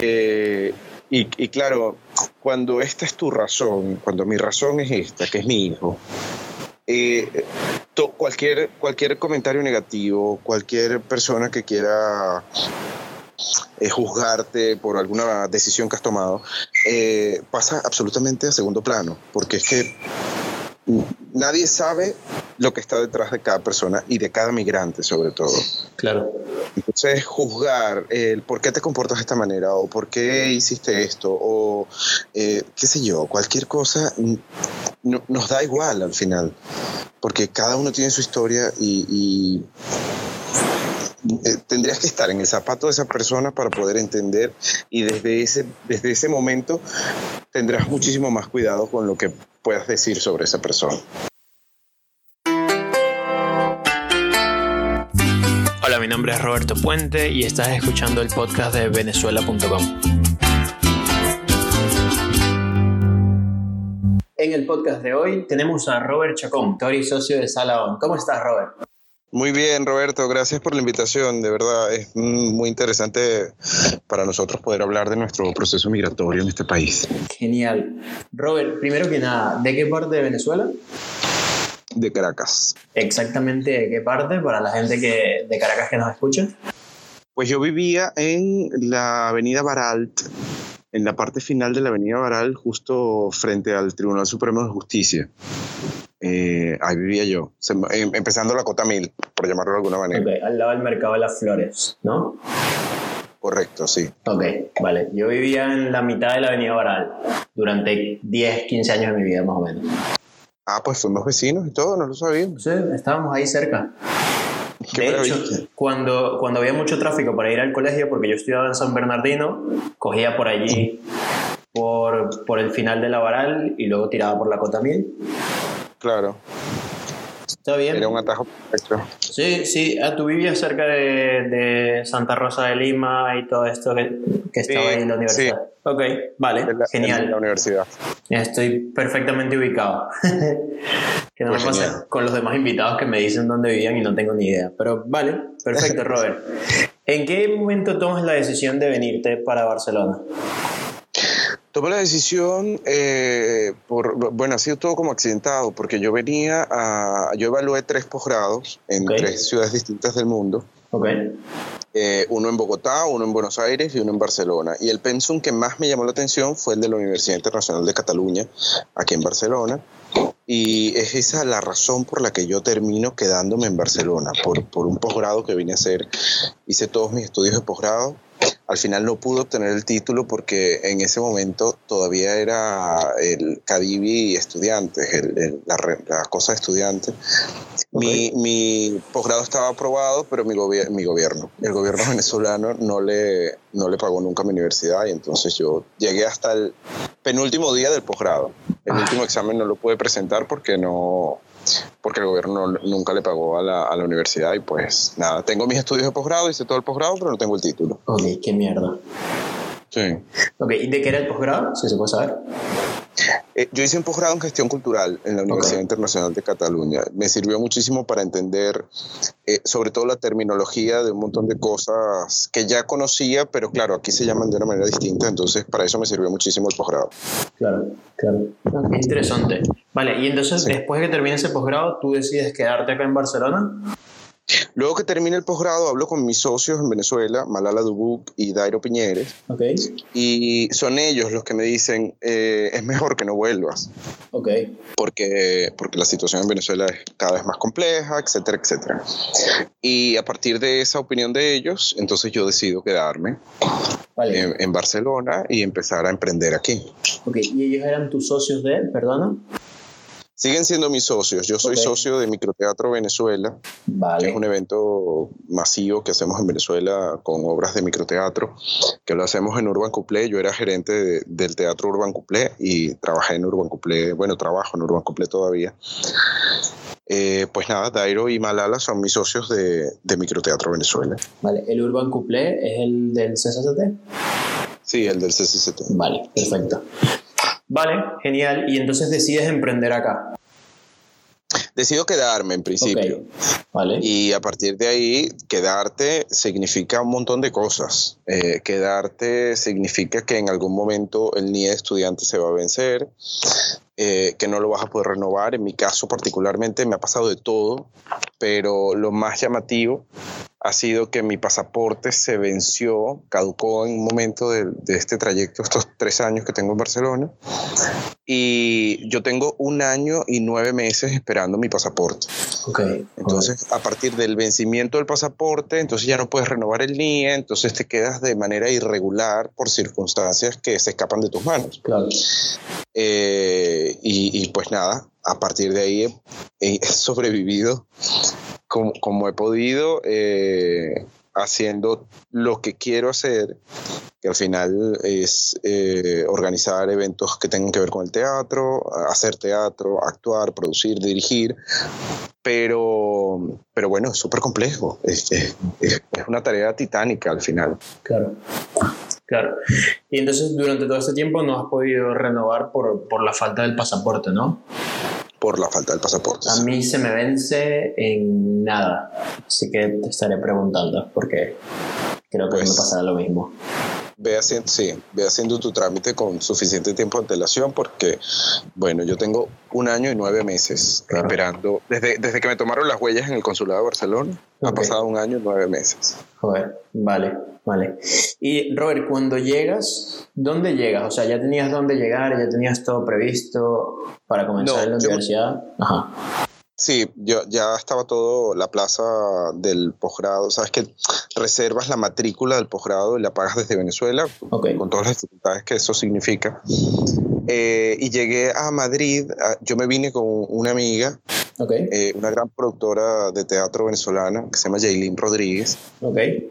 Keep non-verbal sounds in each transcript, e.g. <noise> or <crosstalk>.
Eh, y, claro, cuando esta es tu razón, cuando mi razón es esta, que es mi hijo, eh, cualquier, cualquier comentario negativo, cualquier persona que quiera eh, juzgarte por alguna decisión que has tomado, pasa absolutamente a segundo plano, porque es que nadie sabe lo que está detrás de cada persona y de cada migrante sobre todo. Claro. Entonces, juzgar el por qué te comportas de esta manera o por qué hiciste esto o eh, qué sé yo, cualquier cosa no, nos da igual al final, porque cada uno tiene su historia y, y eh, tendrías que estar en el zapato de esa persona para poder entender y desde ese, desde ese momento tendrás muchísimo más cuidado con lo que puedas decir sobre esa persona. Hola, mi nombre es Roberto Puente y estás escuchando el podcast de venezuela.com. En el podcast de hoy tenemos a Robert Chacón, autor y socio de Salaon. ¿Cómo estás, Robert? Muy bien, Roberto, gracias por la invitación. De verdad, es muy interesante para nosotros poder hablar de nuestro proceso migratorio en este país. Genial. Robert, primero que nada, ¿de qué parte de Venezuela? De Caracas. Exactamente, ¿de qué parte para la gente que, de Caracas que nos escucha? Pues yo vivía en la avenida Baralt, en la parte final de la avenida Baral, justo frente al Tribunal Supremo de Justicia. Eh, ahí vivía yo, em, empezando la cota mil, por llamarlo de alguna manera. Okay, al lado del mercado de las flores, ¿no? Correcto, sí. Ok, vale. Yo vivía en la mitad de la avenida Baral durante 10, 15 años de mi vida, más o menos. Ah, pues fuimos vecinos y todo, no lo sabíamos. Sí, estábamos ahí cerca. Qué de maravilla. hecho, cuando, cuando había mucho tráfico para ir al colegio, porque yo estudiaba en San Bernardino, cogía por allí, por, por el final de la Baral y luego tiraba por la Cota Mil. Claro, ¿Está bien? era un atajo perfecto. Sí, sí. Ah, tú vivías cerca de, de Santa Rosa de Lima y todo esto que, que estaba Sí, ahí en la universidad. Ok, vale, la, genial. en la universidad. Estoy perfectamente ubicado. <laughs> que no Pues me pasa con los demás invitados que me dicen dónde vivían y no tengo ni idea. Pero vale, perfecto, <laughs> Robert. ¿En qué momento tomas la decisión de venirte para Barcelona? Tomé la decisión, eh, por, bueno, ha sido todo como accidentado, porque yo venía a, yo evalué tres posgrados en Ok. tres ciudades distintas del mundo, Ok, eh, uno en Bogotá, uno en Buenos Aires y uno en Barcelona. Y el pensum que más me llamó la atención fue el de la Universidad Internacional de Cataluña, aquí en Barcelona. Y es esa la razón por la que yo termino quedándome en Barcelona, por, por un posgrado que vine a hacer. Hice todos mis estudios de posgrado. Al final no pude obtener el título porque en ese momento todavía era el Cadivi estudiante, el- el- la, cosa de estudiante. Mi, mi posgrado estaba aprobado, pero mi, gobier- mi gobierno, el gobierno <laughs> venezolano no le, no le pagó nunca a mi universidad y entonces yo llegué hasta el penúltimo día del posgrado. El Ah. último examen no lo pude presentar porque no porque el gobierno no- nunca le pagó a la, a la universidad y pues nada, tengo mis estudios de posgrado, hice todo el posgrado, pero no tengo el título. ok, qué mierda. Sí. Ok, ¿y de qué era el posgrado? Si se puede saber. Eh, yo hice un posgrado en gestión cultural en la Universidad Ok. Internacional de Cataluña. Me sirvió muchísimo para entender, eh, sobre todo la terminología de un montón de cosas que ya conocía, pero claro, aquí se llaman de una manera distinta, entonces para eso me sirvió muchísimo el posgrado. Claro, claro. Qué interesante. Vale, y entonces Sí. después de que termine ese posgrado, ¿tú decides quedarte acá en Barcelona? Luego que termine el posgrado, hablo con mis socios en Venezuela, Malala Dubuc y Dairo Piñeres, y son ellos los que me dicen, eh, es mejor que no vuelvas. porque, porque la situación en Venezuela es cada vez más compleja, etcétera, etcétera. Y a partir de esa opinión de ellos, entonces yo decido quedarme Vale. en, en Barcelona y empezar a emprender aquí. Ok, ¿y ellos eran tus socios de, perdona? Siguen siendo mis socios. Yo soy Ok. socio de Microteatro Venezuela, que Vale. es un evento masivo que hacemos en Venezuela con obras de microteatro, que lo hacemos en Urban Couplé. Yo era gerente de- del Teatro Urban Couplé y trabajé en Urban Couplé, bueno, trabajo en Urban Couplé todavía. Eh, pues nada, Dairo y Malala son mis socios de, de Microteatro Venezuela. Vale, el Urban Couplé es el del CSCT. Sí, el del CCCT. Vale, perfecto. Vale, genial. Y entonces decides emprender acá. decido quedarme en principio. Vale. Y a partir de ahí, quedarte significa un montón de cosas. Eh, quedarte significa que en algún momento el NIE estudiante se va a vencer, eh, que no lo vas a poder renovar. En mi caso particularmente me ha pasado de todo, pero lo más llamativo ha sido que mi pasaporte se venció, caducó en un momento de, este trayecto, estos tres años que tengo en Barcelona, y yo tengo un año y nueve meses esperando mi pasaporte. Okay. Entonces, a partir del vencimiento del pasaporte, entonces ya no puedes renovar el NIE, entonces te quedas de manera irregular por circunstancias que se escapan de tus manos. Claro. Eh, y, pues nada, a partir de ahí he, <laughs> sobrevivido como, he podido, eh, haciendo lo que quiero hacer, que al final es eh, organizar eventos que tengan que ver con el teatro, hacer teatro, actuar, producir, dirigir, pero, pero bueno, es súper complejo, es, es, una tarea titánica al final. Claro. Claro. Y entonces durante todo este tiempo no has podido renovar por, por la falta del pasaporte, ¿no? por la falta del pasaporte. A mí se me vence en nada, así que te estaré preguntando porque creo que me pues pasará lo mismo. Ve haciendo, sí, ve haciendo tu trámite con suficiente tiempo de antelación porque, bueno, yo tengo un año y nueve meses esperando, desde, desde que me tomaron las huellas en el consulado de Barcelona, ha pasado un año y nueve meses. Joder, vale, vale. Y Robert, cuando llegas, ¿dónde llegas? O sea, ¿ya tenías dónde llegar? ¿Ya tenías todo previsto para comenzar en la universidad? Ajá. Sí, yo ya estaba todo la plaza del posgrado. Sabes que reservas la matrícula del posgrado y la pagas desde Venezuela, con todas las dificultades que eso significa. Eh, y llegué a Madrid. yo me vine con una amiga eh, una gran productora de teatro venezolana que se llama Jaylin Rodríguez.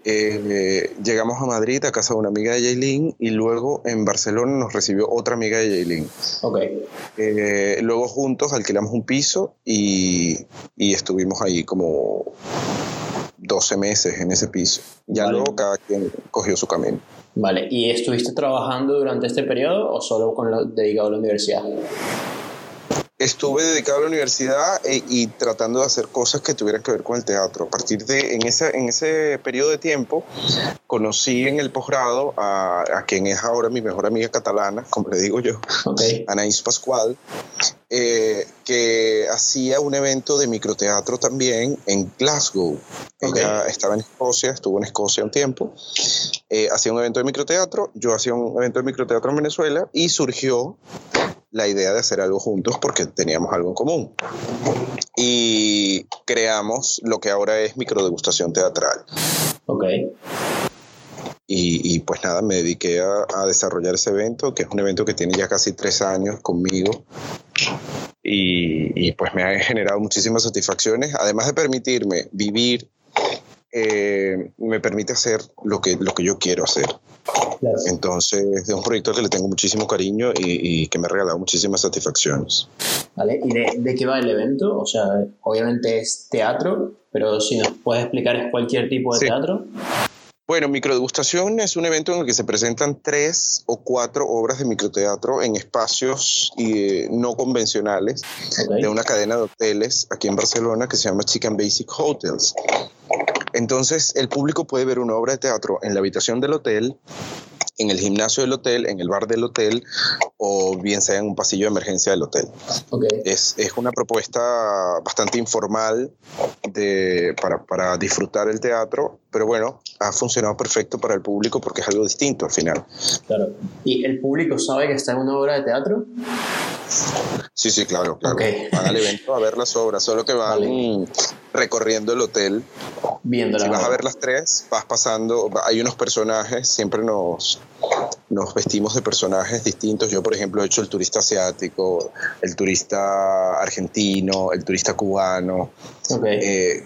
Eh, llegamos a Madrid a casa de una amiga de Jaylin y luego en Barcelona nos recibió otra amiga de Jaylin. Eh, luego juntos alquilamos un piso y, estuvimos ahí como 12 meses en ese piso. Ya luego cada quien cogió su camino. Vale, ¿y estuviste trabajando durante este periodo o solo con lo dedicado a la universidad? Estuve dedicado a la universidad e, y tratando de hacer cosas que tuvieran que ver con el teatro. A partir de, en ese, en ese periodo de tiempo, conocí en el posgrado a, a quien es ahora mi mejor amiga catalana, como le digo yo, Anaís Pascual, eh, que hacía un evento de microteatro también en Glasgow. Ella estaba en Escocia, estuvo en Escocia un tiempo, eh, hacía un evento de microteatro, yo hacía un evento de microteatro en Venezuela y surgió la idea de hacer algo juntos porque teníamos algo en común. Y creamos lo que ahora es microdegustación teatral. Ok. Y, pues nada, me dediqué a, desarrollar ese evento, que es un evento que tiene ya casi tres años conmigo. Y, y pues me ha generado muchísimas satisfacciones, además de permitirme vivir eh, me permite hacer lo que, lo que yo quiero hacer. Entonces, es un proyecto que le tengo muchísimo cariño y, que me ha regalado muchísimas satisfacciones. ¿Vale? ¿Y de, qué va el evento? O sea, obviamente es teatro, pero si nos puedes explicar, ¿es cualquier tipo de teatro? Bueno, Microdegustación es un evento en el que se presentan tres o cuatro obras de microteatro en espacios eh, no convencionales de una cadena de hoteles aquí en Barcelona que se llama Chicken Basic Hotels. Entonces, el público puede ver una obra de teatro en la habitación del hotel, en el gimnasio del hotel, en el bar del hotel o bien sea en un pasillo de emergencia del hotel. Es, una propuesta bastante informal de, para, para, disfrutar el teatro, pero bueno, ha funcionado perfecto para el público porque es algo distinto al final. Claro. ¿Y el público sabe que está en una obra de teatro? Sí, sí, claro, claro. Van al evento a ver las obras, solo que van recorriendo el hotel. Viendo si vas a ver las tres, vas pasando, hay unos personajes, siempre nos, nos vestimos de personajes distintos. Yo, por ejemplo, he hecho el turista asiático, el turista argentino, el turista cubano. Eh,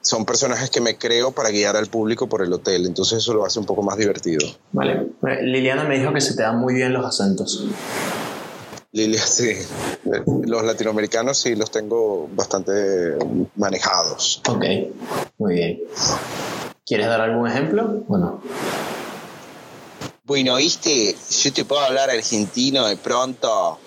son personajes que me creo para guiar al público por el hotel, entonces eso lo hace un poco más divertido. Vale. Liliana me dijo que se te dan muy bien los acentos. Lilia, <laughs> sí. Los latinoamericanos sí los tengo bastante manejados. Ok, muy bien. ¿Quieres dar algún ejemplo Bueno, Bueno, viste, yo te puedo hablar argentino de pronto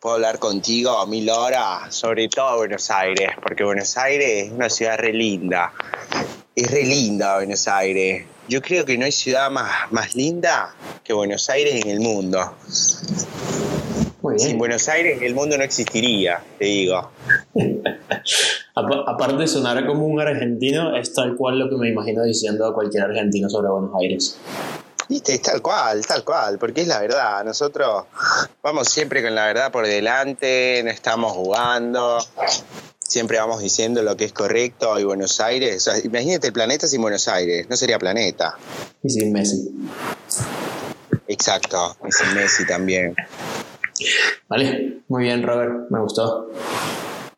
puedo hablar contigo mil horas, sobre todo Buenos Aires, porque Buenos Aires es una ciudad re linda. Es re linda Buenos Aires. Yo creo que no hay ciudad más, más linda que Buenos Aires en el mundo. Sin Buenos Aires el mundo no existiría, te digo. <laughs> Aparte de sonar como un argentino, es tal cual lo que me imagino diciendo a cualquier argentino sobre Buenos Aires. Viste, es tal cual, tal cual, porque es la verdad. Nosotros vamos siempre con la verdad por delante, no estamos jugando, siempre vamos diciendo lo que es correcto y Buenos Aires. imagínate el planeta sin Buenos Aires, no sería planeta. Y sin Messi. Exacto, y sin Messi también. Vale, muy bien, Robert, me gustó.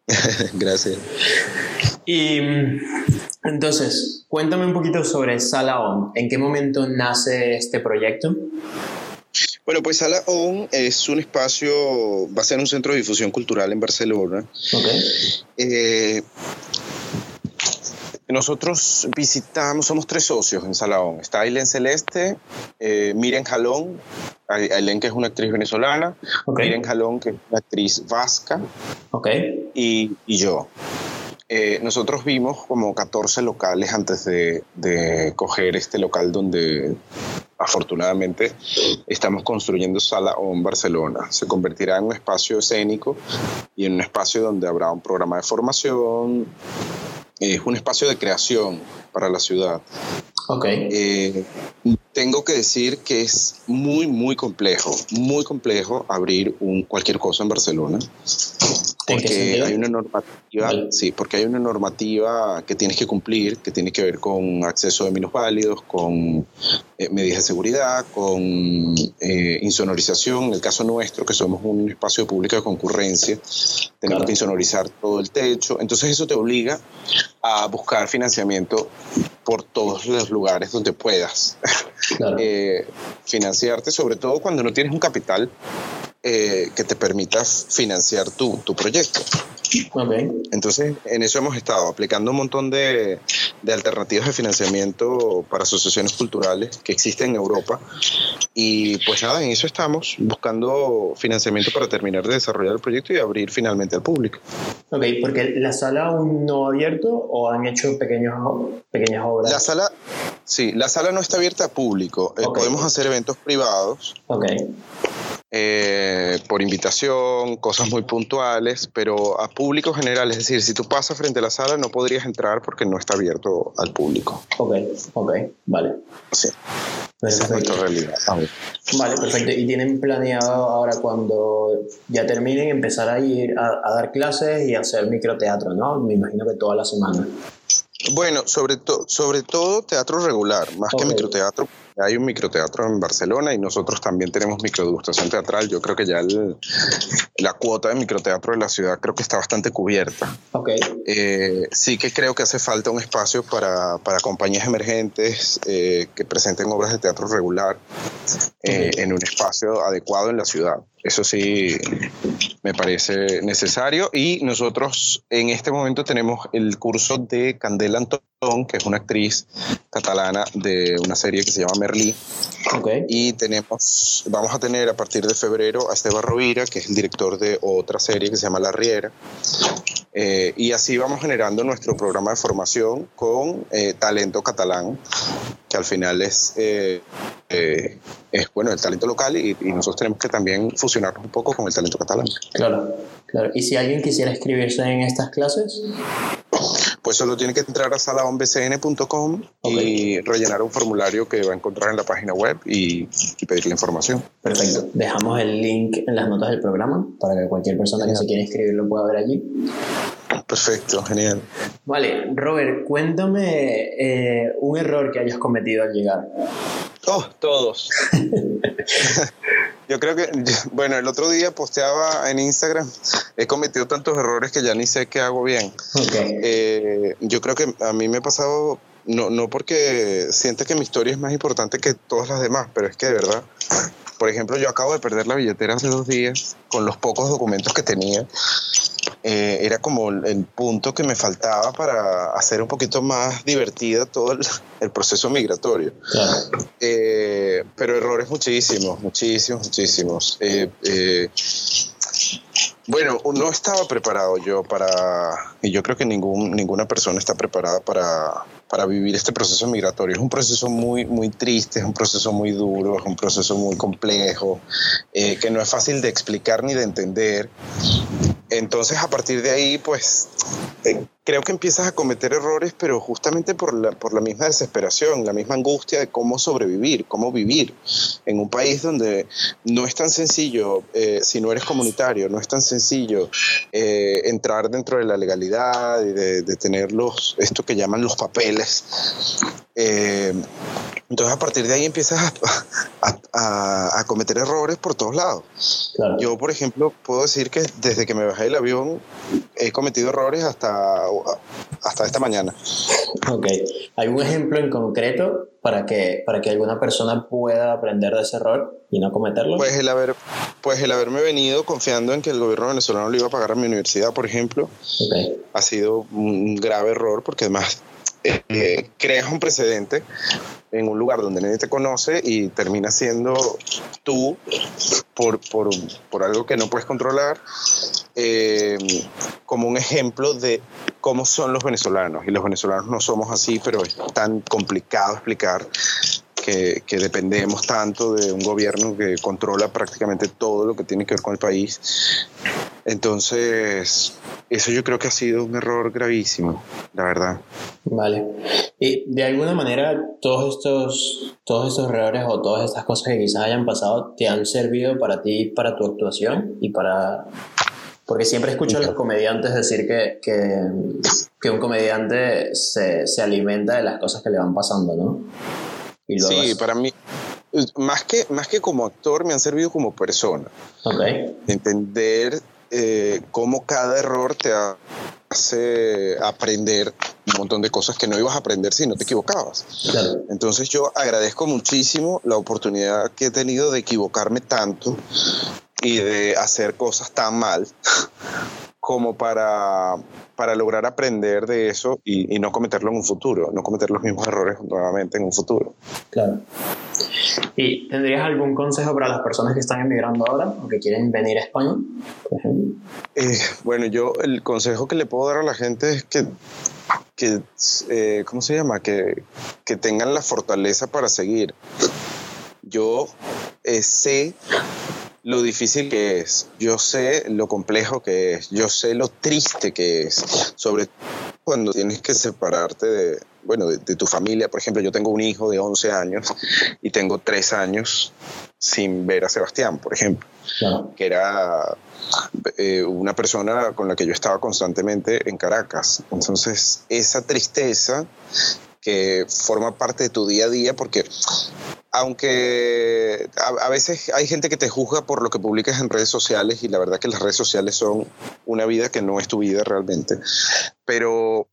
<laughs> Gracias. Y entonces, cuéntame un poquito sobre Sala ON. ¿En qué momento nace este proyecto? Bueno, pues Sala ON es un espacio, va a ser un centro de difusión cultural en Barcelona. Okay. Eh, nosotros visitamos, somos tres socios en Salaón. Está Aileen Celeste, eh, Miren Jalón, Aileen que es una actriz venezolana, Miren Jalón que es una actriz vasca, okay. y, yo. Eh, nosotros vimos como 14 locales antes de, de, coger este local donde afortunadamente estamos construyendo Sala ON Barcelona. Se convertirá en un espacio escénico y en un espacio donde habrá un programa de formación, es un espacio de creación para la ciudad. Okay. Eh, tengo que decir que es muy, muy complejo, muy complejo abrir un, cualquier cosa en Barcelona. Porque hay una normativa, sí, porque hay una normativa que tienes que cumplir, que tiene que ver con acceso de válidos, con eh, medidas de seguridad, con eh, insonorización. En el caso nuestro, que somos un espacio público de concurrencia, tenemos que insonorizar todo el techo. Entonces eso te obliga a buscar financiamiento por todos los lugares donde puedas <laughs> eh, financiarte, sobre todo cuando no tienes un capital eh, que te permita financiar tu, tu proyecto. Entonces, en eso hemos estado aplicando un montón de, de, alternativas de financiamiento para asociaciones culturales que existen en Europa. Y pues nada, en eso estamos, buscando financiamiento para terminar de desarrollar el proyecto y abrir finalmente al público. Ok, porque la sala aún no ha abierto o han hecho pequeños, pequeñas obras. La sala, sí, la sala no está abierta a público. Eh, podemos hacer eventos privados. Ok. Eh, por invitación, cosas muy puntuales, pero a público general, es decir, si tú pasas frente a la sala no podrías entrar porque no está abierto al público. Ok, ok, vale. Sí. Esa es nuestra realidad. Vale, perfecto. ¿Y tienen planeado ahora cuando ya terminen empezar a ir a, dar clases y hacer microteatro, no? Me imagino que toda la semana. Bueno, sobre, sobre todo teatro regular, más que microteatro, hay un microteatro en Barcelona y nosotros también tenemos microdegustación teatral. Yo creo que ya la cuota de microteatro de la ciudad creo que está bastante cubierta. Okay. Eh, sí que creo que hace falta un espacio para, para compañías emergentes eh, que presenten obras de teatro regular eh, en un espacio adecuado en la ciudad. Eso sí me parece necesario y nosotros en este momento tenemos el curso de Candela Antón, que es una actriz catalana de una serie que se llama Merlí. Okay. Y tenemos, vamos a tener a partir de febrero a Esteban Rovira, que es el director de otra serie que se llama La Riera. Eh, y así vamos generando nuestro programa de formación con eh, talento catalán, que al final es, eh, es bueno, el talento local y, nosotros tenemos que también fusionarnos un poco con el talento catalán. Claro, claro. ¿Y si alguien quisiera escribirse en estas clases? Pues solo tiene que entrar a salaonbcn.com y rellenar un formulario que va a encontrar en la página web y, y, pedir la información. Perfecto. Dejamos el link en las notas del programa para que cualquier persona que se quiera inscribir lo pueda ver allí. Perfecto, genial. Vale, Robert, cuéntame eh, un error que hayas cometido al llegar. Oh, todos. <laughs> yo creo que, bueno, el otro día posteaba en Instagram, he cometido tantos errores que ya ni sé qué hago bien. Eh, yo creo que a mí me ha pasado, no, no porque siente que mi historia es más importante que todas las demás, pero es que de verdad, por ejemplo, yo acabo de perder la billetera hace dos días con los pocos documentos que tenía eh, era como el, punto que me faltaba para hacer un poquito más divertida todo el, <laughs> proceso migratorio. Eh, pero errores muchísimos, muchísimos, muchísimos. Eh, Bueno, no estaba preparado yo para, y yo creo que ningún, ninguna persona está preparada para, para vivir este proceso migratorio. Es un proceso muy, muy triste, es un proceso muy duro, es un proceso muy complejo, eh, que no es fácil de explicar ni de entender. Entonces, a partir de ahí, pues, eh, creo que empiezas a cometer errores, pero justamente por la, por la misma desesperación, la misma angustia de cómo sobrevivir, cómo vivir en un país donde no es tan sencillo, eh, si no eres comunitario, no es tan sencillo eh, entrar dentro de la legalidad y de, de, tener los, esto que llaman los papeles. entonces, a partir de ahí empiezas a, a, cometer errores por todos lados. Yo, por ejemplo, puedo decir que desde que me bajé del avión he cometido errores hasta, hasta esta mañana. Ok. ¿Algún ejemplo en concreto para que, para que alguna persona pueda aprender de ese error y no cometerlo? Pues el, haber, pues el haberme venido confiando en que el gobierno venezolano le iba a pagar a mi universidad, por ejemplo, ha sido un grave error porque además eh, creas un precedente en un lugar donde nadie te conoce y termina siendo tú por, por, por algo que no puedes controlar eh, como un ejemplo de cómo son los venezolanos. Y los venezolanos no somos así, pero es tan complicado explicar que, que, dependemos tanto de un gobierno que controla prácticamente todo lo que tiene que ver con el país. Entonces, eso yo creo que ha sido un error gravísimo, la verdad. Vale. Y de alguna manera, todos estos, todos estos errores o todas estas cosas que quizás hayan pasado te han servido para ti, para tu actuación y para porque siempre escucho a los comediantes decir que, que, que un comediante se, se, alimenta de las cosas que le van pasando, ¿no? sí, para mí, más que, más que como actor, me han servido como persona. Okay. Entender eh, cómo cada error te hace aprender un montón de cosas que no ibas a aprender si no te equivocabas. Claro. Entonces yo agradezco muchísimo la oportunidad que he tenido de equivocarme tanto y de hacer cosas tan mal como para, para lograr aprender de eso y, y, no cometerlo en un futuro, no cometer los mismos errores nuevamente en un futuro. Claro. ¿Y tendrías algún consejo para las personas que están emigrando ahora o que quieren venir a España? Eh, bueno, yo el consejo que le puedo dar a la gente es que, que eh, ¿cómo se llama? Que, que tengan la fortaleza para seguir. Yo eh, sé lo difícil que es, yo sé lo complejo que es, yo sé lo triste que es, sobre cuando tienes que separarte de, bueno, de, de, tu familia. Por ejemplo, yo tengo un hijo de 11 años y tengo 3 años sin ver a Sebastián, por ejemplo, claro. que era eh, una persona con la que yo estaba constantemente en Caracas. Entonces, esa tristeza que forma parte de tu día a día, porque aunque a, veces hay gente que te juzga por lo que publicas en redes sociales y la verdad que las redes sociales son una vida que no es tu vida realmente, pero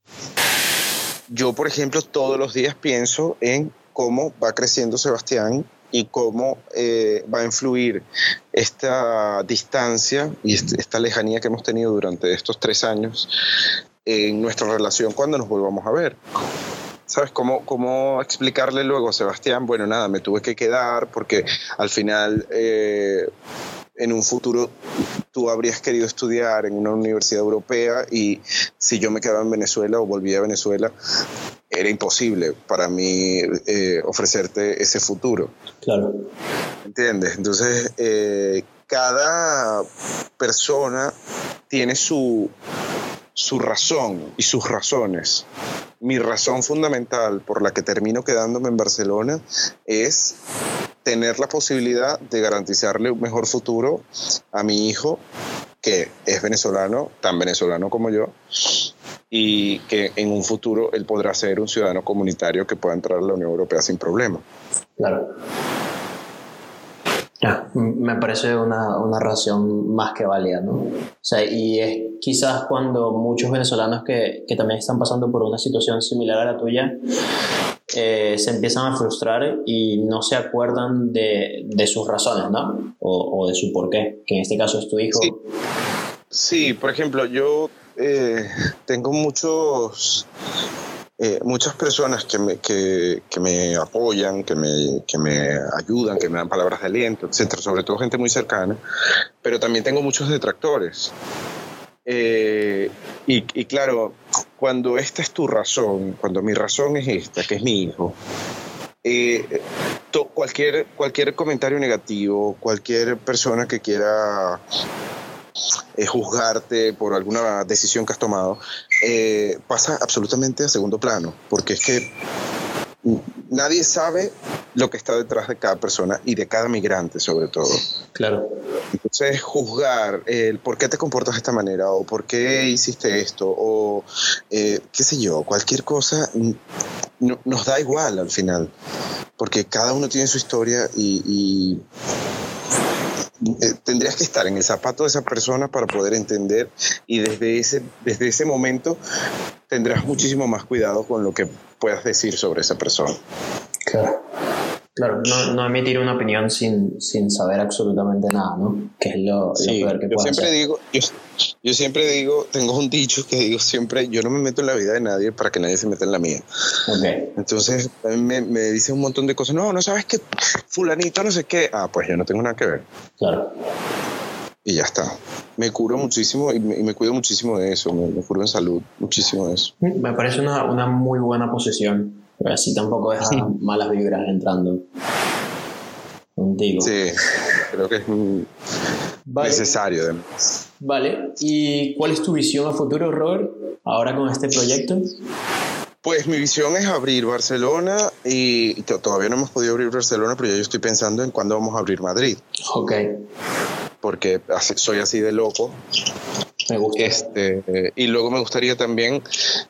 yo, por ejemplo, todos los días pienso en cómo va creciendo Sebastián y cómo eh, va a influir esta distancia y esta lejanía que hemos tenido durante estos tres años en nuestra relación cuando nos volvamos a ver. ¿Sabes cómo, cómo explicarle luego Sebastián? Bueno, nada, me tuve que quedar porque al final eh, en un futuro tú habrías querido estudiar en una universidad europea y si yo me quedaba en Venezuela o volvía a Venezuela, era imposible para mí eh, ofrecerte ese futuro. Claro. ¿Entiendes? Entonces, eh, cada persona tiene su, su razón y sus razones. Mi razón fundamental por la que termino quedándome en Barcelona es tener la posibilidad de garantizarle un mejor futuro a mi hijo, que es venezolano, tan venezolano como yo, y que en un futuro él podrá ser un ciudadano comunitario que pueda entrar a la Unión Europea sin problema. Claro. Ya, me parece una, una razón más que válida, ¿no? O sea, y es quizás cuando muchos venezolanos que, que también están pasando por una situación similar a la tuya, eh, se empiezan a frustrar y no se acuerdan de, de sus razones, ¿no? O, o, de su porqué, que en este caso es tu hijo. Sí, sí por ejemplo, yo eh, tengo muchos eh, muchas personas que me, que, me apoyan, que me, que me ayudan, que me dan palabras de aliento, etcétera, sobre todo gente muy cercana, pero también tengo muchos detractores. Eh, y, y, claro, cuando esta es tu razón, cuando mi razón es esta, que es mi hijo, eh, to, cualquier, cualquier comentario negativo, cualquier persona que quiera eh, juzgarte por alguna decisión que has tomado, eh, pasa absolutamente a segundo plano, porque es que nadie sabe lo que está detrás de cada persona y de cada migrante sobre todo. Claro. Entonces, juzgar el por qué te comportas de esta manera o por qué hiciste esto o eh, qué sé yo, cualquier cosa no, nos da igual al final, porque cada uno tiene su historia y, y eh, tendrías que estar en el zapato de esa persona para poder entender y desde ese, desde ese momento tendrás muchísimo más cuidado con lo que puedas decir sobre esa persona. Claro. Claro, no, no, emitir una opinión sin, sin saber absolutamente nada, ¿no? Que es lo, sí, lo peor que yo puede siempre hacer. digo, yo, yo, siempre digo, tengo un dicho que digo siempre, yo no me meto en la vida de nadie para que nadie se meta en la mía. Okay. Entonces me, me dice un montón de cosas, no, no sabes que fulanito no sé qué, ah, pues yo no tengo nada que ver. Claro. Y ya está. Me curo muchísimo y me, y me cuido muchísimo de eso, me, me, curo en salud, muchísimo de eso. Me parece una, una muy buena posición, pero así tampoco deja malas vibras entrando contigo. Sí, creo que es vale. necesario además. Vale, ¿y cuál es tu visión a futuro, Robert, ahora con este proyecto? Pues mi visión es abrir Barcelona y todavía no hemos podido abrir Barcelona, pero ya yo estoy pensando en cuándo vamos a abrir Madrid. Ok. Porque soy así de loco. Me gusta. Este, y luego me gustaría también,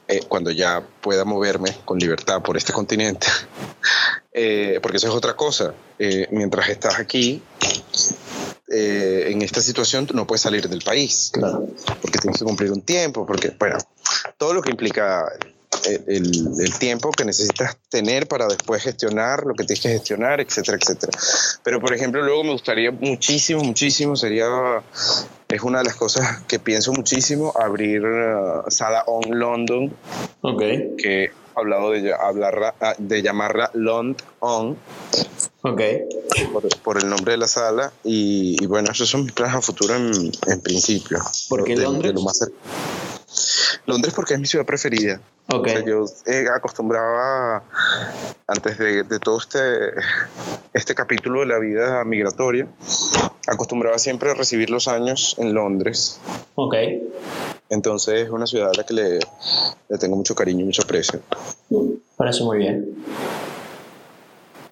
eh, cuando ya pueda moverme con libertad por este continente, <laughs> eh, porque eso es otra cosa. Eh, mientras estás aquí, en esta situación, no puedes salir del país. Claro. Porque tienes que cumplir un tiempo, porque, bueno, todo lo que implica el, el, tiempo que necesitas tener para después gestionar lo que tienes que gestionar, etcétera, etcétera. Pero, por ejemplo, luego me gustaría muchísimo, muchísimo, sería, es una de las cosas que pienso muchísimo, abrir uh, Sala On London, okay. que he hablado de, hablar, de llamarla Lond On. Ok. Por, por, el nombre de la sala y, y, bueno, esos son mis planes a futuro en, en principio. ¿Por qué de, Londres? De lo más Londres porque es mi ciudad preferida. Okay. O sea, yo eh, acostumbraba, antes de, de, todo este, este capítulo de la vida migratoria, acostumbraba siempre a recibir los años en Londres. Ok. Entonces es una ciudad a la que le, le tengo mucho cariño y mucho aprecio. Parece muy bien.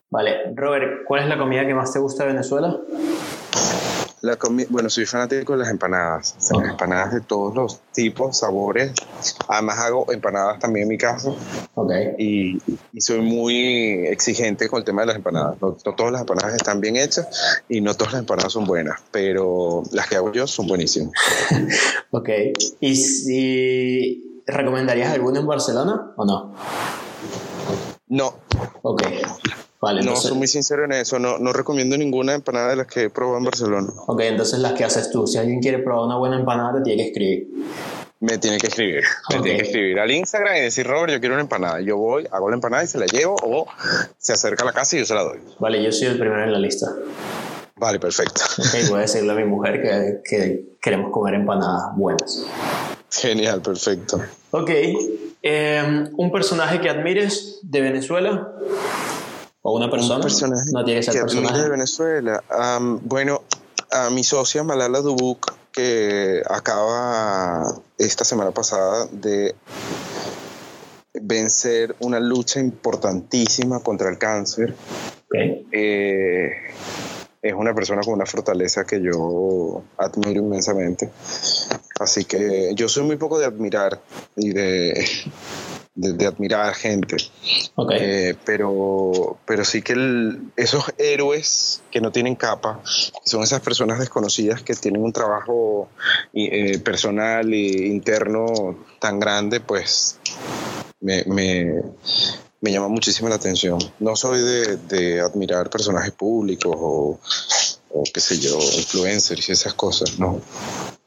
Vale, Robert, ¿cuál es la comida que más te gusta de Venezuela? La bueno, soy fanático de las empanadas. O sea, las empanadas de todos los tipos, sabores. Además hago empanadas también en mi casa. Okay. Y, y, soy muy exigente con el tema de las empanadas. No, no, todas las empanadas están bien hechas y no todas las empanadas son buenas, pero las que hago yo son buenísimas. <laughs> ok. ¿Y si recomendarías alguna en Barcelona o no? No. Ok. Vale, no, entonces... soy muy sincero en eso. No, no recomiendo ninguna empanada de las que he probado en Barcelona. Ok, entonces las que haces tú. Si alguien quiere probar una buena empanada, te tiene que escribir. Me tiene que escribir. Me tiene que escribir al Instagram y decir, Robert, yo quiero una empanada. Yo voy, hago la empanada y se la llevo o se acerca a la casa y yo se la doy. Vale, yo soy el primero en la lista. Vale, perfecto. Ok, voy a decirle a mi mujer que, que queremos comer empanadas buenas. Genial, perfecto. Ok. Eh, ¿Un personaje que admires de Venezuela? ¿O una persona? Un personaje no tiene que ser que personaje. de Venezuela. Um, bueno, a mi socia Malala Dubuk, que acaba esta semana pasada de vencer una lucha importantísima contra el cáncer. Okay. Eh, es una persona con una fortaleza que yo admiro inmensamente. Así que yo soy muy poco de admirar y de, de, de admirar gente. Okay. Eh, pero, pero sí que el, esos héroes que no tienen capa, son esas personas desconocidas que tienen un trabajo eh, personal e interno tan grande, pues me, me, me llama muchísimo la atención. No soy de, de admirar personajes públicos o, o, qué sé yo, influencers y esas cosas, no.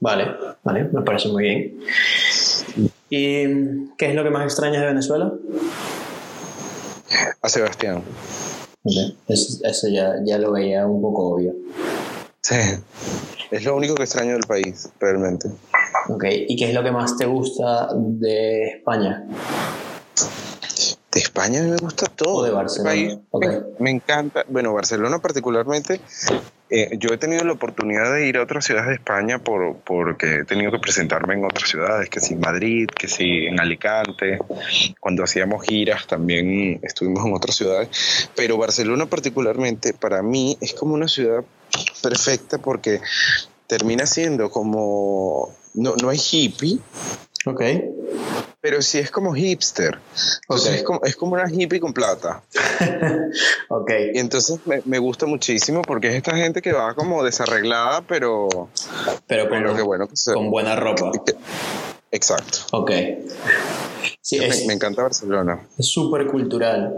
Vale, vale, me parece muy bien. ¿Y qué es lo que más extrañas de Venezuela? A Sebastián. Eso, ya, ya lo veía un poco obvio. Sí, es lo único que extraño del país, realmente. Ok, ¿y qué es lo que más te gusta de España? De España me gusta todo. de Barcelona. me, encanta. Bueno, Barcelona particularmente. Eh, yo he tenido la oportunidad de ir a otras ciudades de España por, porque he tenido que presentarme en otras ciudades, que si Madrid, que si en Alicante. Cuando hacíamos giras también estuvimos en otras ciudades. Pero Barcelona particularmente para mí es como una ciudad perfecta porque termina siendo como, no, no es hippie. Ok pero sí es como hipster. O sea, es como, es como una hippie con plata. <laughs> ok. Y entonces me, me, gusta muchísimo porque es esta gente que va como desarreglada, pero. Pero con, que bueno, con buena ropa. exacto. Ok. Sí, me, encanta Barcelona. Es súper cultural,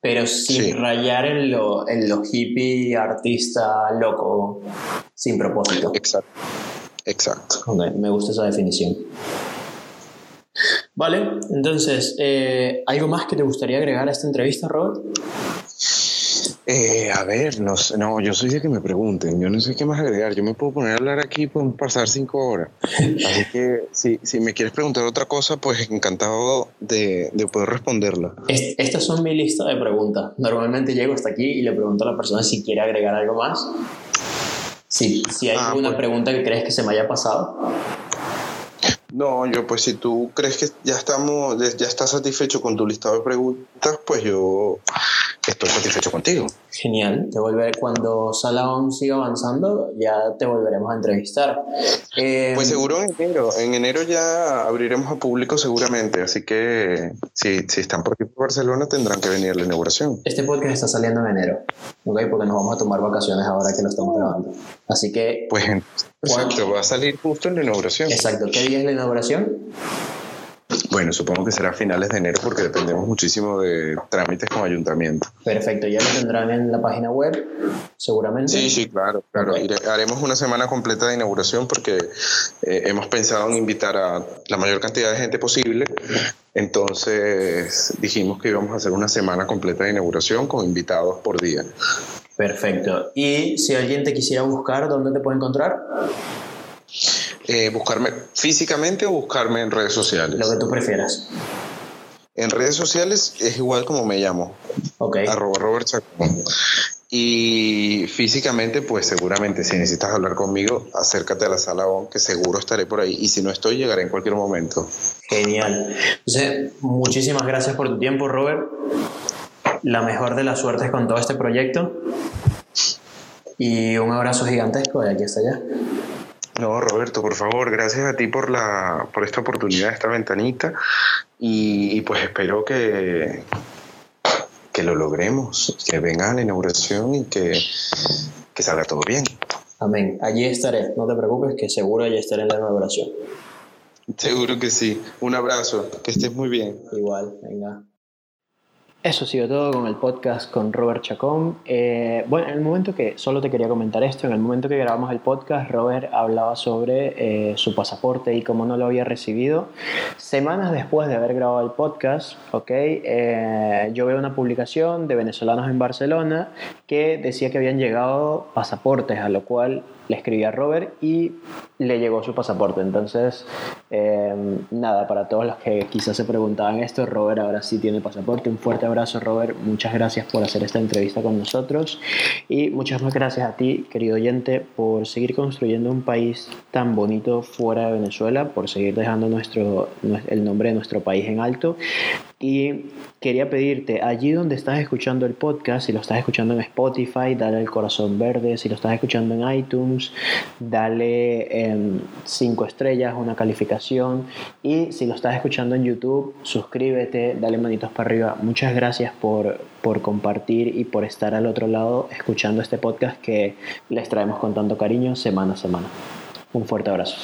pero sin rayar en lo, en lo hippie, artista, loco, sin propósito. Exacto. Exacto. Okay, me gusta esa definición. Vale, entonces, eh, ¿algo más que te gustaría agregar a esta entrevista, Robert? Eh, a ver, no, no, yo soy de que me pregunten, yo no sé qué más agregar, yo me puedo poner a hablar aquí, por pasar cinco horas. Así que si, si me quieres preguntar otra cosa, pues encantado de, de poder responderla. estas son mi lista de preguntas. Normalmente llego hasta aquí y le pregunto a la persona si quiere agregar algo más. Si, si hay ah, alguna pues. pregunta que crees que se me haya pasado. No, yo pues si tú crees que ya estamos, ya estás satisfecho con tu listado de preguntas, pues yo estoy satisfecho contigo. Genial, te volveré, cuando Salón siga avanzando, ya te volveremos a entrevistar. Eh, pues seguro en enero, en enero ya abriremos a público seguramente, así que si, si están por aquí por Barcelona tendrán que venir a la inauguración. Este podcast está saliendo en enero, ¿ok? Porque nos vamos a tomar vacaciones ahora que lo estamos grabando. Así que... Pues perfecto, va a salir justo en la inauguración. Exacto, ¿qué día es la inauguración? Bueno, supongo que será a finales de enero porque dependemos muchísimo de trámites con ayuntamiento. Perfecto, ya lo tendrán en la página web, seguramente. Sí, sí, claro, claro. haremos una semana completa de inauguración porque eh, hemos pensado en invitar a la mayor cantidad de gente posible. Entonces dijimos que íbamos a hacer una semana completa de inauguración con invitados por día. Perfecto. Y si alguien te quisiera buscar, ¿dónde te puede encontrar? Eh, buscarme físicamente o buscarme en redes sociales. Lo que tú prefieras. En redes sociales es igual como me llamo. Ok. Arroba Robert Chacón. Y físicamente, pues seguramente si necesitas hablar conmigo, acércate a la sala ON, que seguro estaré por ahí. Y si no estoy, llegaré en cualquier momento. Genial. Entonces, muchísimas gracias por tu tiempo, Robert. La mejor de las suertes con todo este proyecto. Y un abrazo gigantesco de aquí hasta allá. No, Roberto, por favor, gracias a ti por, la, por esta oportunidad, esta ventanita. Y, pues espero que, que lo logremos, que venga a la inauguración y que, que salga todo bien. Amén. Allí estaré, no te preocupes, que seguro allí estaré en la inauguración. Seguro que sí. Un abrazo, que estés muy bien. Igual, venga. Eso ha sido todo con el podcast con Robert Chacón. Eh, bueno, en el momento que, solo te quería comentar esto, en el momento que grabamos el podcast, Robert hablaba sobre eh, su pasaporte y cómo no lo había recibido. Semanas después de haber grabado el podcast, ok, eh, yo veo una publicación de venezolanos en Barcelona que decía que habían llegado pasaportes, a lo cual le escribí a Robert y le llegó su pasaporte. Entonces, em, nada, para todos los que quizás se preguntaban esto, Robert ahora sí tiene pasaporte. Un fuerte abrazo, Robert. Muchas gracias por hacer esta entrevista con nosotros y muchas más gracias a ti, querido oyente, por seguir construyendo un país tan bonito fuera de Venezuela, por seguir dejando nuestro, el nombre de nuestro país en alto. Y quería pedirte, allí donde estás escuchando el podcast, si lo estás escuchando en Spotify, dale el corazón verde, si lo estás escuchando en iTunes, dale em, cinco estrellas, una calificación y si lo estás escuchando en YouTube, suscríbete, dale manitos para arriba. Muchas gracias por, por compartir y por estar al otro lado escuchando este podcast que les traemos con tanto cariño semana a semana. Un fuerte abrazo.